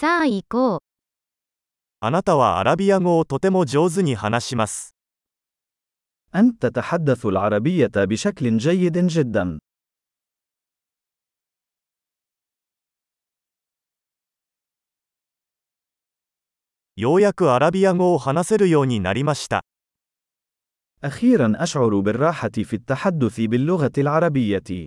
さあ行こう。あなたはアラビア語をとても上手に話します。 أنت تتحدث العربية بشكل جيد جدا. ようやくアラビア語を話せるようになりました。 أخيرا أشعر بالراحة في التحدث باللغة العربية.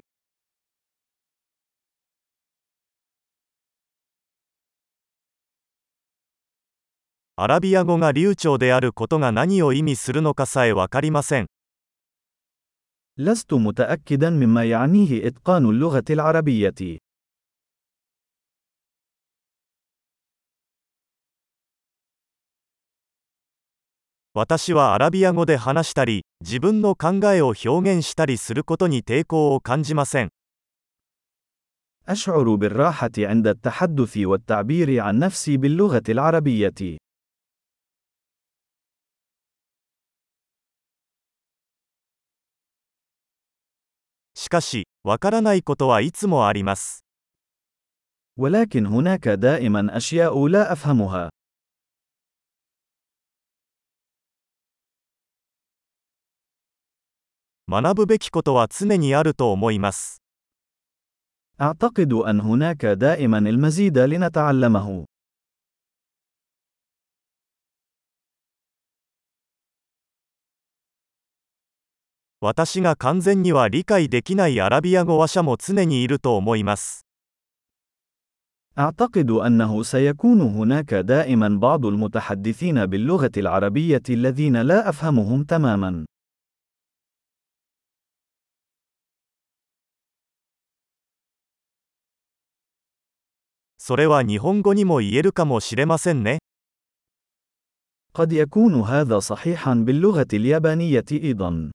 アラビア語が流暢であることが何を意味するのかさえわかりません。 لست متأكدا مما يعنيه إتقان اللغة العربية. 私はアラビア語で話したり、自分の考えを表現したりすることに抵抗を感じません。 أشعر بالراحة عند التحدث والتعبير عن نفسي باللغة العربية. かし、わからないことはいつもあります。 ولكن هناك دائما أشياء لا أفهمها. 学ぶべきことは常にあると思います。 أعتقد أن هناك دائما المزيد لنتعلمه. 私が完全には理解できないアラビア語話者も常にいると思います。 أعتقد أنه سيكون هناك دائما بعض المتحدثين باللغة العربية الذين لا أفهمهم تماما. それは日本語にも言えるかもしれませんね。 قد يكون هذا صحيحا باللغة اليابانية أيضا.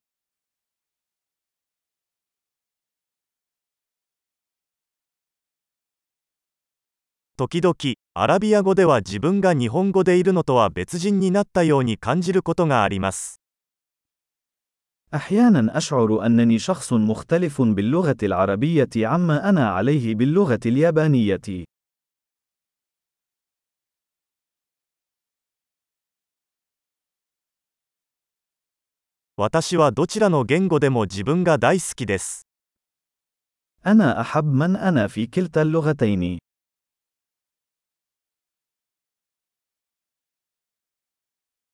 時々、アラビア語では自分が日本語でいるのとは別人になったように感じることがあります。 أحيانا أشعر أنني شخص مختلف باللغة العربية عما أنا عليه باللغة اليابانية. 私はどちらの言語でも自分が大好きです。 أنا أحب من أنا في كلتا اللغتين.